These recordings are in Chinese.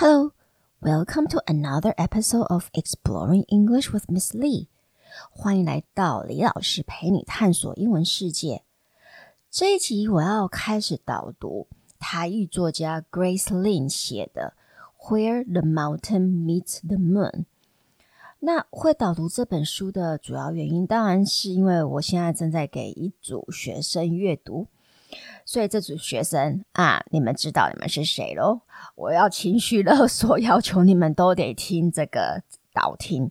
Hello, welcome to another episode of Exploring English with Miss Lee. 欢迎来到李老师陪你探索英文世界。这一集我要开始导读台语作家 Grace Lin 写的《Where the Mountain Meets the Moon》。那会导读这本书的主要原因，当然是因为我现在正在给一组学生阅读。所以这组学生啊，你们知道你们是谁喽？我要情绪勒索，要求你们都得听这个导听。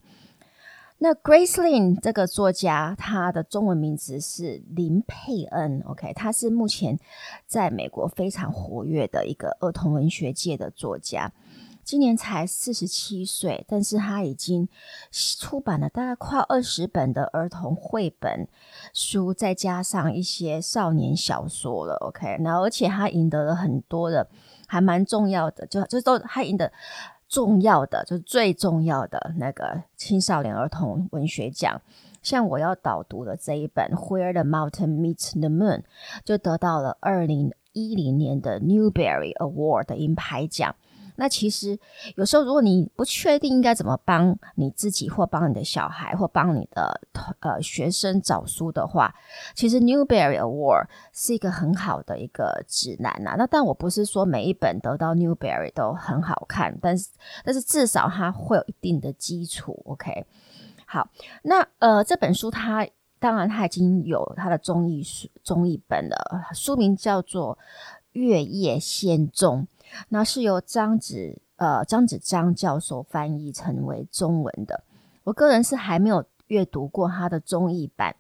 那 Grace Lin 这个作家，他的中文名字是林佩恩，OK，他是目前在美国非常活跃的一个儿童文学界的作家。今年才四十七岁，但是他已经出版了大概快二十本的儿童绘本书，再加上一些少年小说了。OK，然后而且他赢得了很多的，还蛮重要的，就就都他赢得重要的，就是最重要的那个青少年儿童文学奖。像我要导读的这一本《Where the Mountain Meets the Moon》，就得到了二零一零年的 Newbery Award 的银牌奖。那其实有时候，如果你不确定应该怎么帮你自己，或帮你的小孩，或帮你的呃学生找书的话，其实 Newbery Award 是一个很好的一个指南呐。那但我不是说每一本得到 Newbery 都很好看，但是但是至少它会有一定的基础。OK，好，那呃这本书它当然它已经有它的中译书中译本了，书名叫做《月夜仙踪》。那是由张子呃张子章教授翻译成为中文的。我个人是还没有阅读过他的中译版，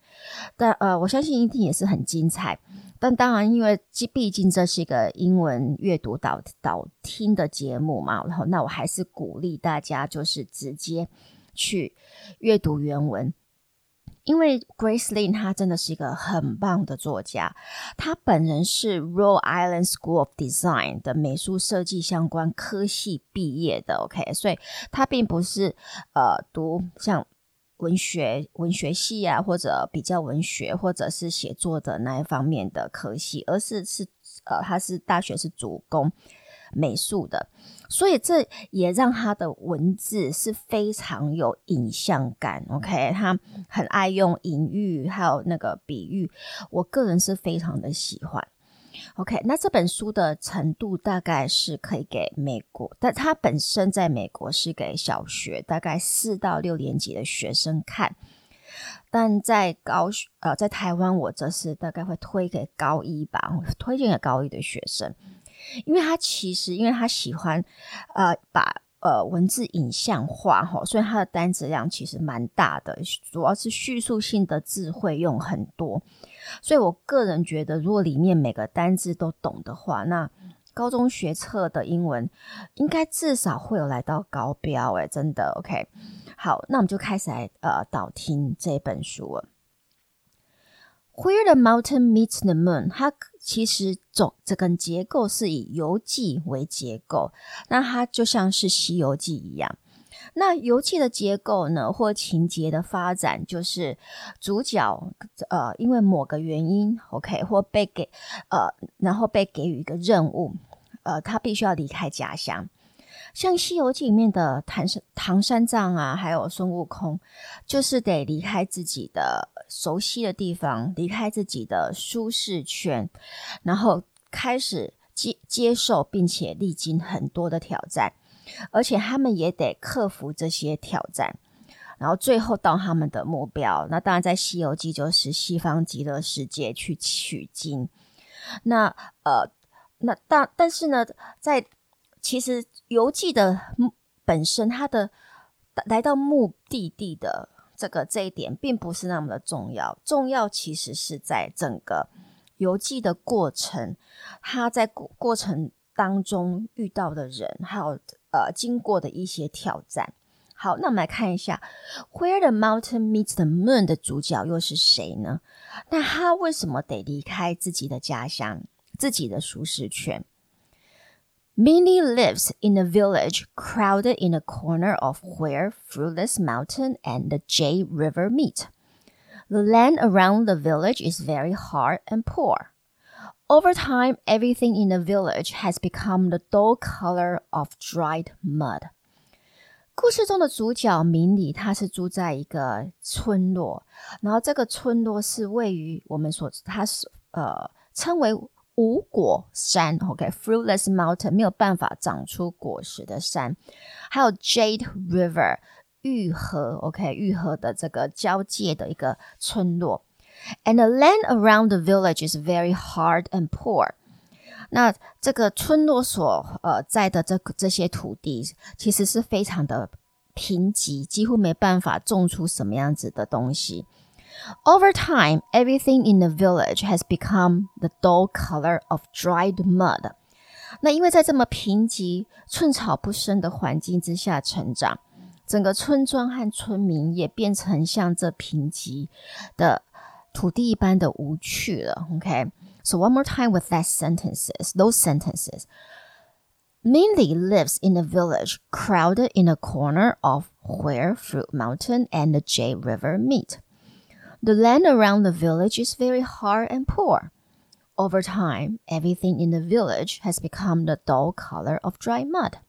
但呃我相信一定也是很精彩。但当然，因为毕竟这是一个英文阅读导导听的节目嘛，然后那我还是鼓励大家就是直接去阅读原文。因为 Grace Lin 她真的是一个很棒的作家，她本人是 Rhode Island School of Design 的美术设计相关科系毕业的，OK，所以她并不是呃读像文学文学系啊，或者比较文学或者是写作的那一方面的科系，而是是呃她是大学是主攻美术的，所以这也让他的文字是非常有影像感。OK，他很爱用隐喻，还有那个比喻，我个人是非常的喜欢。OK，那这本书的程度大概是可以给美国，但它本身在美国是给小学大概四到六年级的学生看，但在高呃在台湾，我这是大概会推给高一吧，推荐给高一的学生。因为他其实，因为他喜欢，呃，把呃文字影像化哈，所以他的单词量其实蛮大的，主要是叙述性的字会用很多，所以我个人觉得，如果里面每个单字都懂的话，那高中学测的英文应该至少会有来到高标诶，真的 OK。好，那我们就开始来呃导听这本书了。Where the mountain meets the moon，它其实总这个结构是以游记为结构，那它就像是西游记一样。那游记的结构呢，或情节的发展，就是主角呃，因为某个原因，OK，或被给呃，然后被给予一个任务，呃，他必须要离开家乡。像《西游记》里面的唐三唐三藏啊，还有孙悟空，就是得离开自己的熟悉的地方，离开自己的舒适圈，然后开始接接受，并且历经很多的挑战，而且他们也得克服这些挑战，然后最后到他们的目标。那当然，在《西游记》就是西方极乐世界去取经。那呃，那但但是呢，在其实游记的本身，它的来到目的地的这个这一点，并不是那么的重要。重要其实是在整个游记的过程，他在过过程当中遇到的人，还有呃经过的一些挑战。好，那我们来看一下《Where the Mountain Meets the Moon》的主角又是谁呢？那他为什么得离开自己的家乡、自己的舒适圈 ？Minnie lives in a village crowded in a corner of where Fruitless Mountain and the Jade River meet. The land around the village is very hard and poor. Over time, everything in the village has become the dull color of dried mud. 故事中的主角明里，他是住在一个村落，然后这个村落是位于我们所，它是呃称为 无果山，OK，fruitless mountain，没有办法长出果实的山，还有 Jade River，玉河，OK，玉河的这个交界的一个村落。And the land around the village is very hard and poor。那这个村落所呃在的这个这些土地，其实是非常的贫瘠，几乎没办法种出什么样子的东西。 Over time, everything in the village has become the dull color of dried mud。那因为在这么贫瘠、寸草不生的环境之下成长，整个村庄和村民也变成像这贫瘠的。土地一般的无趣了，OK。So one more time with that sentences, those sentences. Minli lives in a village crowded in a corner of where Fruit Mountain and the Jade River meet. The land around the village is very hard and poor. Over time, everything in the village has become the dull color of dry mud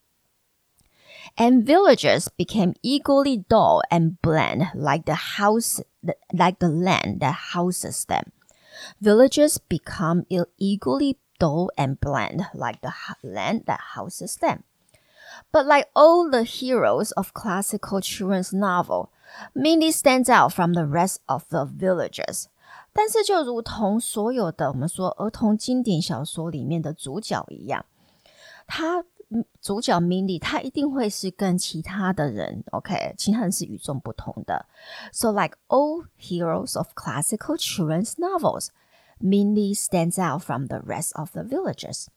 and villagers became equally dull and bland like the house like the land that houses them. Villages become equally dull and bland like the land that houses them. But like all the heroes of classical children's novel, Minli stands out from the rest of the villagers. 但是就如同所有的我们说儿童经典小说里面的主角一样，他。主角 Minli，他一定会是跟其他的人，OK，其他人是与众不同的。So like all heroes of classical children's novels, Minli stands out from the rest of the villagers.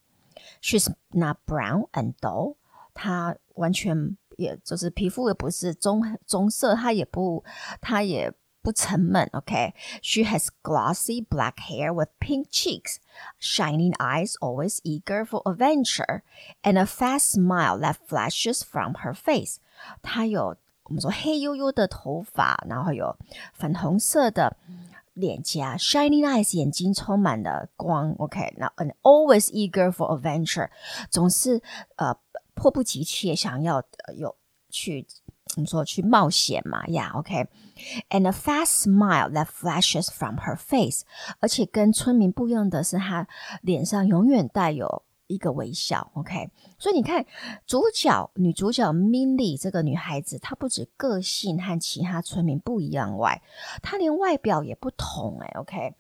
She's not brown and dull， 她完全也就是皮肤也不是棕棕色，她也不，她也。不沉闷，OK。She has glossy black hair with pink cheeks, shining eyes, always eager for adventure, and a fast smile that flashes from her face。她有我们说黑黝黝的头发，然后有粉红色的脸颊，shining eyes，眼睛充满了光，OK。那 and always eager for adventure，总是呃 迫不及待想要有去。我们说去冒险嘛呀，OK，and a fast smile that flashes from her face，而且跟村民不一样的是，她脸上永远带有一个微笑，OK。所以你看，主角女主角 Minli 这个女孩子，她不止个性和其他村民不一样外，她连外表也不同诶，OK。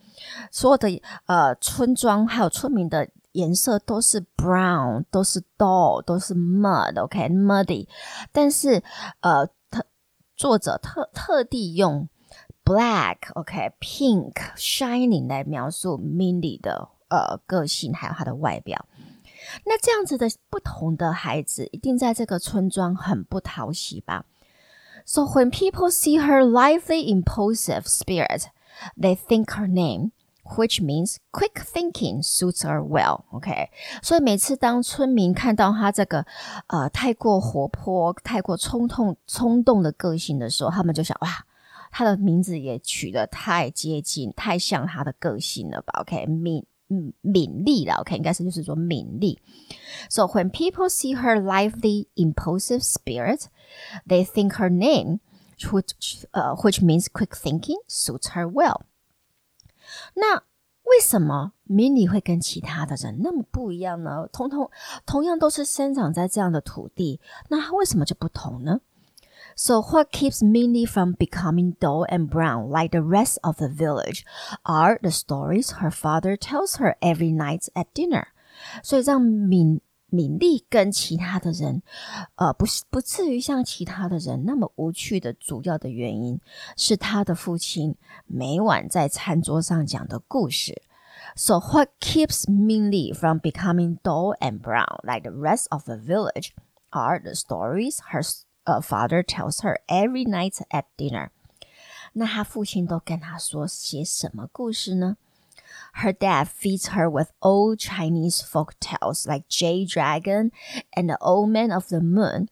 所有的呃村庄还有村民的。颜色都是 brown，都是 dull，都是 mud，OK，muddy。但是，呃，特作者特特地用 black，OK，pink，shining 来描述 Minli 的呃个性，还有她的外表。那这样子的不同的孩子，一定在这个村庄很不讨喜吧？So when people see her lively, impulsive spirit, they think her name. Which means quick thinking suits her well. OK，所以每次当村民看到他这个呃太过活泼、太过冲动、冲动的个性的时候，他们就想哇，他的名字也取得太接近、太像他的个性了吧？OK，敏嗯敏丽了。OK，应该是就是说敏丽。So when people see her lively, impulsive spirit, they think her name, which 呃 which means quick thinking suits her well. 那 为什么 Minli 会跟其他的人那么不一样呢？通通同样都是生长在这样的土地，那他为什么就不同呢？So what keeps Minli from becoming dull and brown like the rest of the village are the stories her father tells her every night at dinner。所以让敏 敏丽跟其他的人，呃，不是不至于像其他的人那么无趣的主要的原因，是他的父亲每晚在餐桌上讲的故事。So what keeps Minli from becoming dull and brown like the rest of the village are the stories her father tells her every night at dinner。那他父亲都跟他说些什么故事呢 ？Her dad feeds her with old Chinese folk tales like Jade Dragon and the Old Man of the Moon.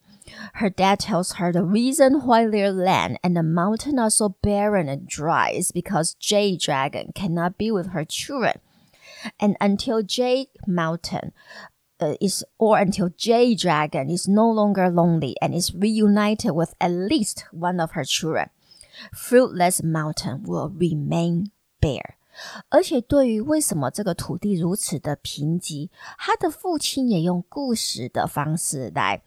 Her dad tells her the reason why their land and the mountain are so barren and dry is because Jade Dragon cannot be with her children. And until Jade Mountain, uh, is or until Jade Dragon is no longer lonely and is reunited with at least one of her children, Fruitless Mountain will remain bare. 而且对于为什么这个土地如此的贫瘠，他的父亲也用故事的方式来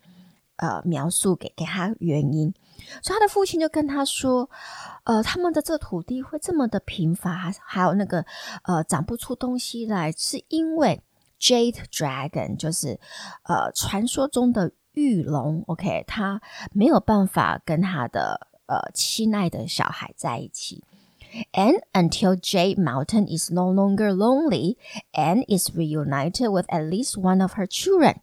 呃描述给给他原因。所以他的父亲就跟他说，呃，他们的这土地会这么的贫乏，还有那个呃长不出东西来，是因为 Jade Dragon 就是呃传说中的玉龙，OK，他没有办法跟他的呃亲爱的小孩在一起。And until Jade Mountain is no longer lonely and is reunited with at least one of her children.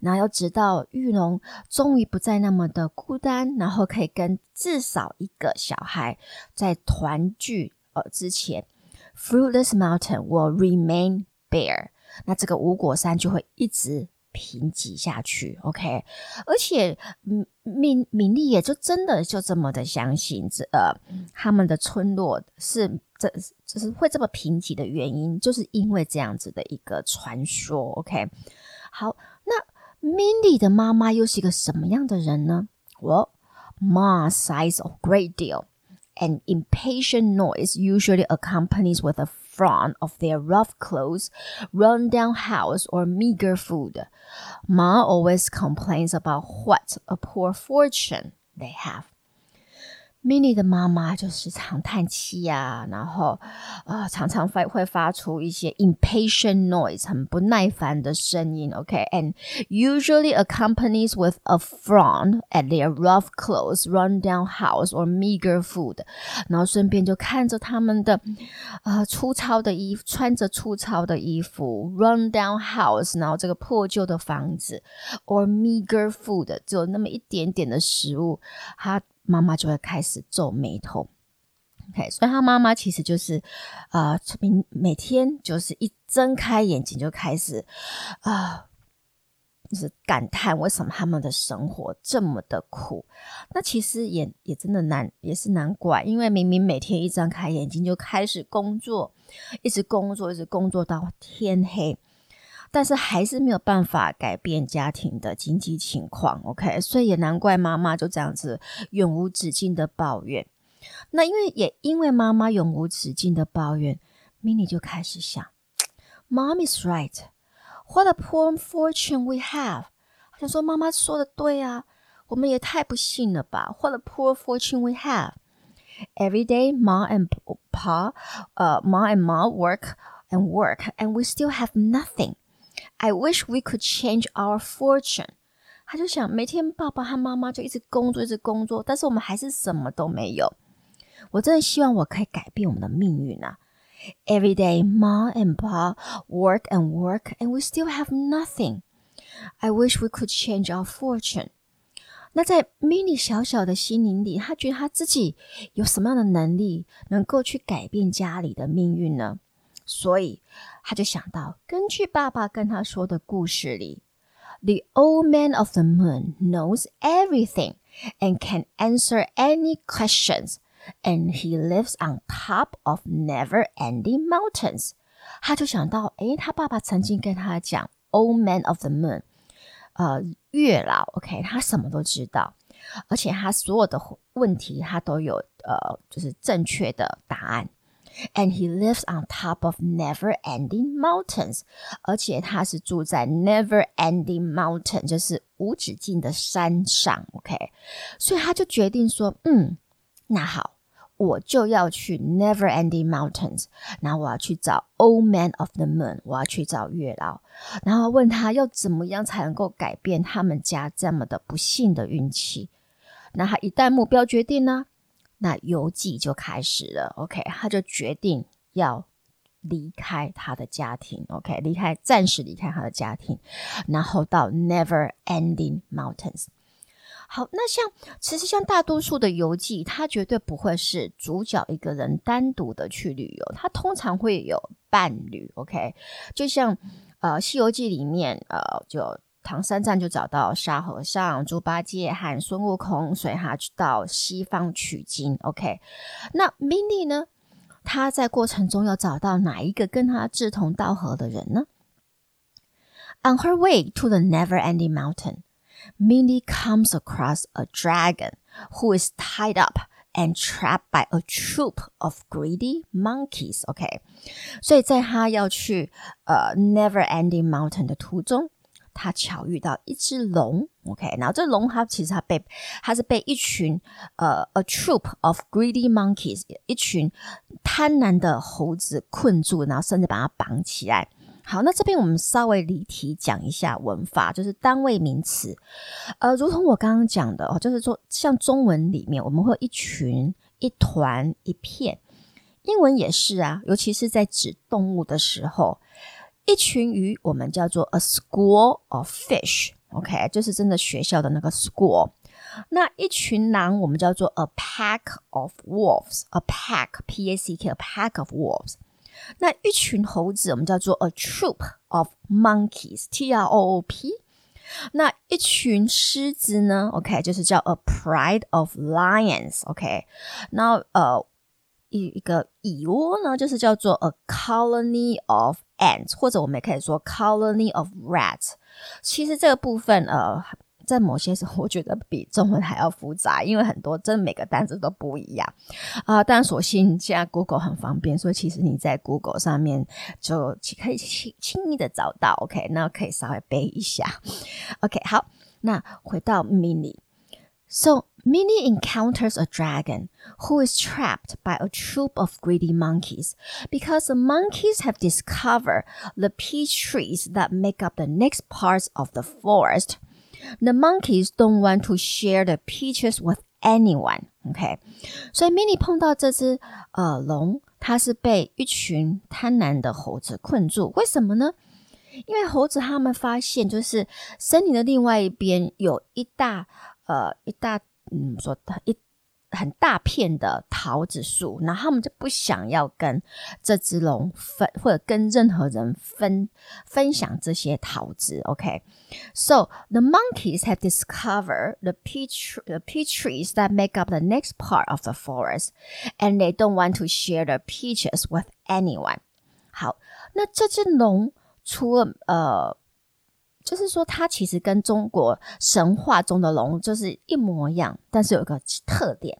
然后要直到玉龙终于不再那么的孤单，然后可以跟至少一个小孩在团聚呃之前，Fruitless Mountain will remain bare。那这个无果山就会一直 贫瘠下去。OK，而且敏敏丽也就真的就这么的相信这呃他们的村落是这就是会这么贫瘠的原因，就是因为这样子的一个传说。OK，好，那。Mindy 的妈妈又是一个什么样的人呢？Well, Ma sighs a great deal, and impatient noise usually accompanies with a frown of their rough clothes, run-down house, or meager food. Ma always complains about what a poor fortune they have. Minnie 的妈妈就是常叹气呀，然后啊、常常会会发出一些 impatient noise，很不耐烦的声音。OK，and、usually accompanies with a frown at their rough clothes, run-down house or meager food。然后顺便就看着他们的啊、粗糙的衣服，穿着粗糙的衣服，run-down house，然后这个破旧的房子，or meager food，只有那么一点点的食物，他。妈妈就会开始皱眉头，OK，所以他妈妈其实就是，啊、呃，每每天就是一睁开眼睛就开始，啊、就是感叹为什么他们的生活这么的苦。那其实也也真的难，也是难怪，因为明明每天一睁开眼睛就开始工作，一直工作，一直工作到天黑。但是还是没有办法改变家庭的经济情况，OK，所以也难怪妈妈就这样子永无止境的抱怨。那因为也因为妈妈永无止境的抱怨，Minnie 就开始想，Mom is right. What a poor fortune we have. 他就说妈妈说的对啊，我们也太不幸了吧。What a poor fortune we have. Every day, Mom and Pa, 呃，Mom and Ma work and work, and we still have nothing. I wish we could change our fortune。他就想，每天爸爸和妈妈就一直工作，一直工作，但是我们还是什么都没有。我真的希望我可以改变我们的命运啊！Every day, Mom and Pa work and work, and we still have nothing. I wish we could change our fortune。那在 Mini 小小的心灵里，他觉得他自己有什么样的能力，能够去改变家里的命运呢？所以他就想到，根据爸爸跟他说的故事里，The old man of the moon knows everything and can answer any questions, and he lives on top of never-ending mountains。他就想到，诶，他爸爸曾经跟他讲，Old man of the moon，呃，月老，OK，他什么都知道，而且他所有的问题他都有，呃，就是正确的答案。 And he lives on top of never-ending mountains，而且他是住在 never-ending mountain，就是无止境的山上。OK，所以他就决定说，嗯，那好，我就要去 never-ending mountains，然后我要去找 Old Man of the Moon，我要去找月老，然后问他要怎么样才能够改变他们家这么的不幸的运气。那他一旦目标决定呢？那游记就开始了，OK，他就决定要离开他的家庭，OK，离开，暂时离开他的家庭，然后到 Never Ending Mountains。好，那像其实像大多数的游记，他绝对不会是主角一个人单独的去旅游，他通常会有伴侣，OK，就像呃《西游记》里面呃就。唐三藏就找到沙和尚、猪八戒和孙悟空，所以他去到西方取经。OK，那 Minnie 呢？ 他在过程中要找到哪一个跟他志同道合的人呢？On her way to the never-ending mountain, Mindy comes across a dragon who is tied up and trapped by a troop of greedy monkeys. OK，所以在他要去呃 never-ending mountain 的途中。 他巧遇到一只龙，OK，然后这龙它其实它被它是被一群呃 a troop of greedy monkeys 一群贪婪的猴子困住，然后甚至把它绑起来。好，那这边我们稍微离题讲一下文法，就是单位名词，呃，如同我刚刚讲的哦，就是说像中文里面我们会有一群、一团、一片，英文也是啊，尤其是在指动物的时候。一群鱼，我们叫做 a school of fish，OK，就是真的学校的那个 school。那一群狼，我们叫做 a pack of wolves，a pack，P-A-C-K，a pack of wolves。那一群猴子，我们叫做 a troop of monkeys，T-R-O-O-P。那一群狮子呢？OK，就是叫 a pride of lions，OK。那呃。一一个蚁窝呢，就是叫做 a colony of ants，或者我们也可以说 colony of rats。其实这个部分呃，在某些时候我觉得比中文还要复杂，因为很多真每个单词都不一样啊、呃。但所幸现在 Google 很方便，所以其实你在 Google 上面就可以轻轻易的找到。OK，那可以稍微背一下。OK，好，那回到 mini。So Mindy encounters a dragon who is trapped by a troop of greedy monkeys because the monkeys have discovered the peach trees that make up the next parts of the forest. The monkeys don't want to share the peaches with anyone. OK，所以 Mindy 碰到这只呃龙，它是被一群贪婪的猴子困住。为什么呢？因为猴子他们发现，就是森林的另外一边有一大。 呃，一大嗯，说一很大片的桃子树，然后他们就不想要跟这只龙分，或者跟任何人分分享这些桃子。OK，so the monkeys have discovered the peach the peach trees that make up the next part of the forest, and they don't want to share the peaches with anyone。好，那这只龙除了呃。 就是说，它其实跟中国神话中的龙就是一模一样，但是有一个特点，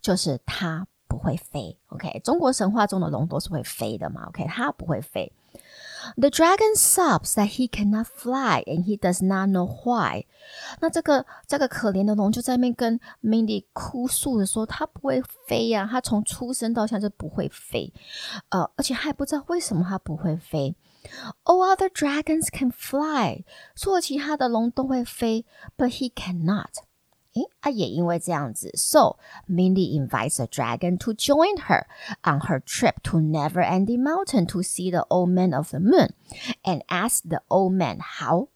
就是它不会飞。OK，中国神话中的龙都是会飞的嘛？OK，它不会飞。The dragon sobs that he cannot fly and he does not know why。那这个这个可怜的龙就在那边跟 Mindy 哭诉的说，它不会飞呀、啊，它从出生到现在就不会飞，呃，而且还不知道为什么它不会飞。All other dragons can fly，所有其他的龙都会飞，but he cannot。诶，啊，也因为这样子，so Mindy invites a dragon to join her on her trip to Never-ending Mountain to see the old man of the moon and ask the old man how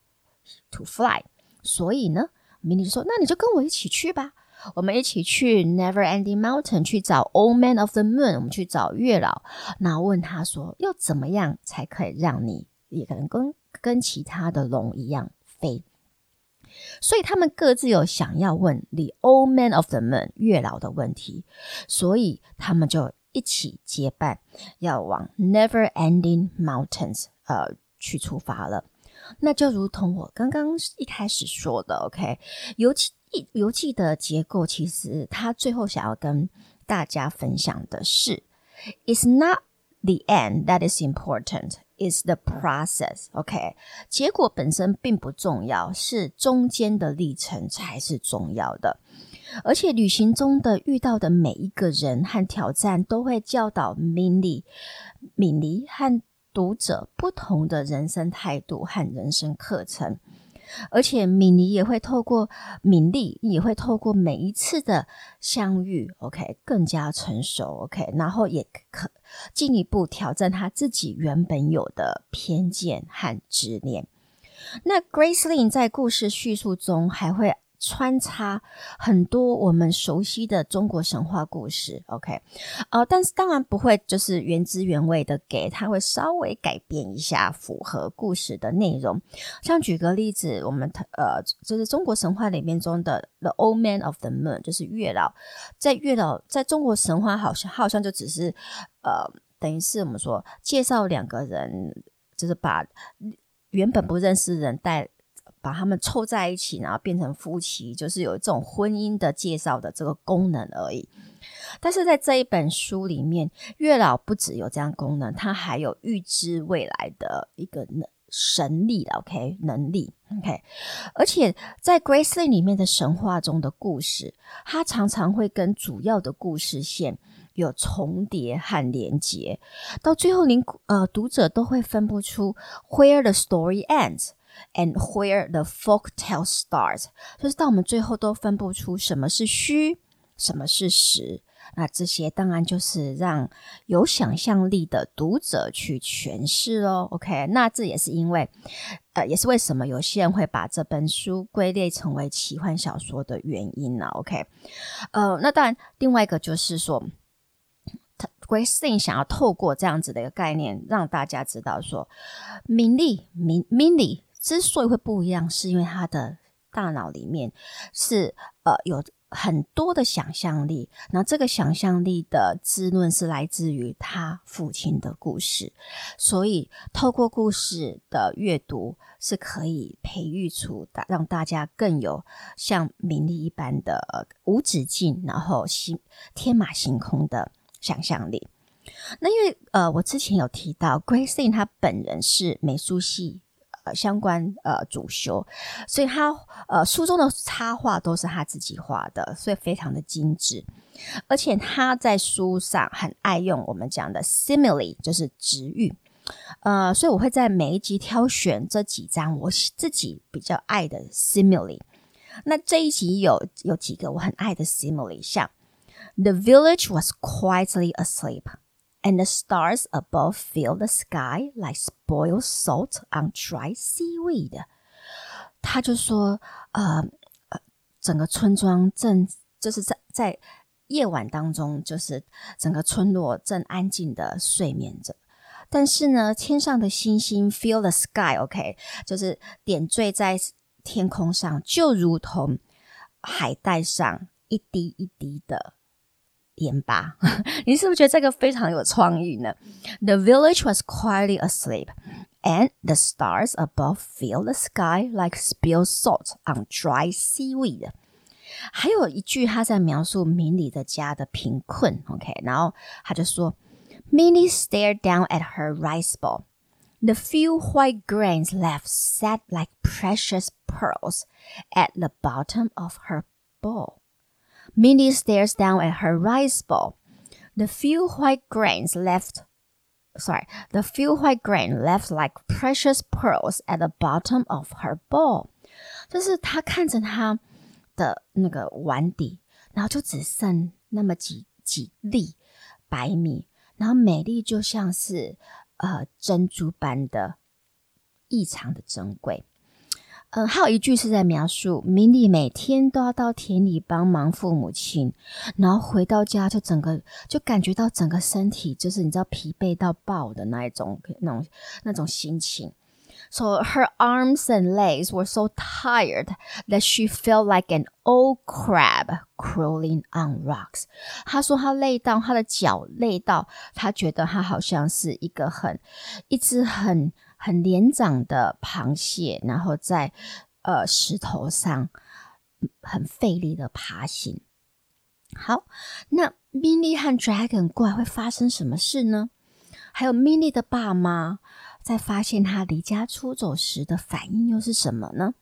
to fly。所以呢，Mindy 就说：“那你就跟我一起去吧。” 我们一起去 Never Ending Mountain 去找 Old Man of the Moon，我们去找月老，然后问他说，要怎么样才可以让你也可能跟跟其他的龙一样飞？所以他们各自有想要问 The Old Man of the Moon 月老的问题，所以他们就一起结伴要往 Never Ending Mountains 呃去出发了。那就如同我刚刚一开始说的，OK，尤其。游记的结构其实，他最后想要跟大家分享的是，It's not the end that is important, it's the process. OK，结果本身并不重要，是中间的历程才是重要的。而且旅行中的遇到的每一个人和挑战，都会教导 Mindy、敏妮和读者不同的人生态度和人生课程。而且敏妮也会透过敏丽，也会透过每一次的相遇，OK，更加成熟，OK，然后也可进一步挑战他自己原本有的偏见和执念。那 Grace Lin 在故事叙述中还会穿插很多我们熟悉的中国神话故事。OK，呃，但是当然不会就是原汁原味的给，它会稍微改变一下，符合故事的内容。像举个例子，我们呃，就是中国神话里面中的 The Old Man of the Moon，就是月老，在月老在中国神话好像好像就只是呃，等于是我们说介绍两个人，就是把原本不认识人带。把他们凑在一起，然后变成夫妻，就是有这种婚姻的介绍的这个功能而已。但是在这一本书里面，月老不只有这样功能，它还有预知未来的一个能神力 OK 能力 OK。而且在 Grace Lin 里面的神话中的故事，它常常会跟主要的故事线有重叠和连接，到最后您呃读者都会分不出 Where the story ends。And where the folk tale starts，就是到我们最后都分不出什么是虚，什么是实。那这些当然就是让有想象力的读者去诠释喽。OK，那这也是因为，呃，也是为什么有些人会把这本书归类成为奇幻小说的原因呢？OK，呃，那当然，另外一个就是说，他 Grace Lin 想要透过这样子的一个概念，让大家知道说，明丽明 Mindy 之所以会不一样，是因为他的大脑里面是呃有很多的想象力，那这个想象力的滋润是来自于他父亲的故事，所以透过故事的阅读是可以培育出的，让大家更有像名利一般的无止境，然后行天马行空的想象力。那因为呃，我之前有提到 Grace Lin 他本人是美术系。呃，相关呃主修，所以他呃书中的插画都是他自己画的，所以非常的精致。而且他在书上很爱用我们讲的 simile，就是直喻。呃，所以我会在每一集挑选这几张我自己比较爱的 simile。那这一集有有几个我很爱的 simile，像 The village was quietly asleep。And the stars above fill the sky like spoiled salt on dry seaweed。他就说，呃，整个村庄正就是在在夜晚当中，就是整个村落正安静的睡眠着。但是呢，天上的星星 fill the sky，OK，就是点缀在天空上，就如同海带上一滴一滴的。盐巴，你是不是觉得这个非常有创意呢？The village was quietly asleep, and the stars above filled the sky like spilled salt on dry seaweed。还有一句，他在描述明理的家的贫困。OK，然后他就说：Minnie stared down at her rice bowl. The few white grains left sat like precious pearls at the bottom of her bowl. Mindy stares down at her rice bowl. The few white grains left, sorry, the few white grain left like precious pearls at the bottom of her bowl. 就是她看着她的那个碗底，然后就只剩那么几几粒白米，然后美丽就像是呃珍珠般的异常的珍贵。 嗯，还有一句是在描述明丽每天都要到田里帮忙父母亲，然后回到家就整个就感觉到整个身体就是你知道疲惫到爆的那一种那种那种心情。So her arms and legs were so tired that she felt like an old crab crawling on rocks。她说她累到她的脚累到，她觉得她好像是一个很一只很。很年长的螃蟹，然后在呃石头上很费力的爬行。好，那 Mini 和 Dragon 过来会发生什么事呢？还有 Mini 的爸妈在发现他离家出走时的反应又是什么呢？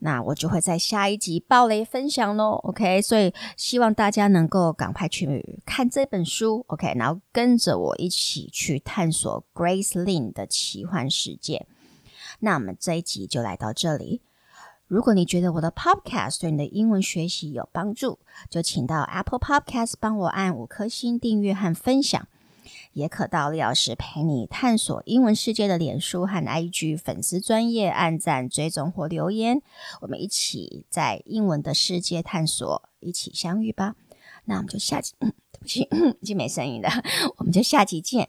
那我就会在下一集爆雷分享喽，OK？所以希望大家能够赶快去看这本书，OK？然后跟着我一起去探索 Grace Lin 的奇幻世界。那我们这一集就来到这里。如果你觉得我的 Podcast 对你的英文学习有帮助，就请到 Apple Podcast 帮我按五颗星订阅和分享。也可到李老师陪你探索英文世界的脸书和 IG 粉丝专页按赞、追踪或留言，我们一起在英文的世界探索，一起相遇吧。那我们就下集，嗯，对不起，已经没声音了，我们就下集见。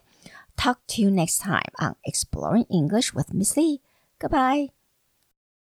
Talk to you next time on Exploring English with Miss Lee. Goodbye.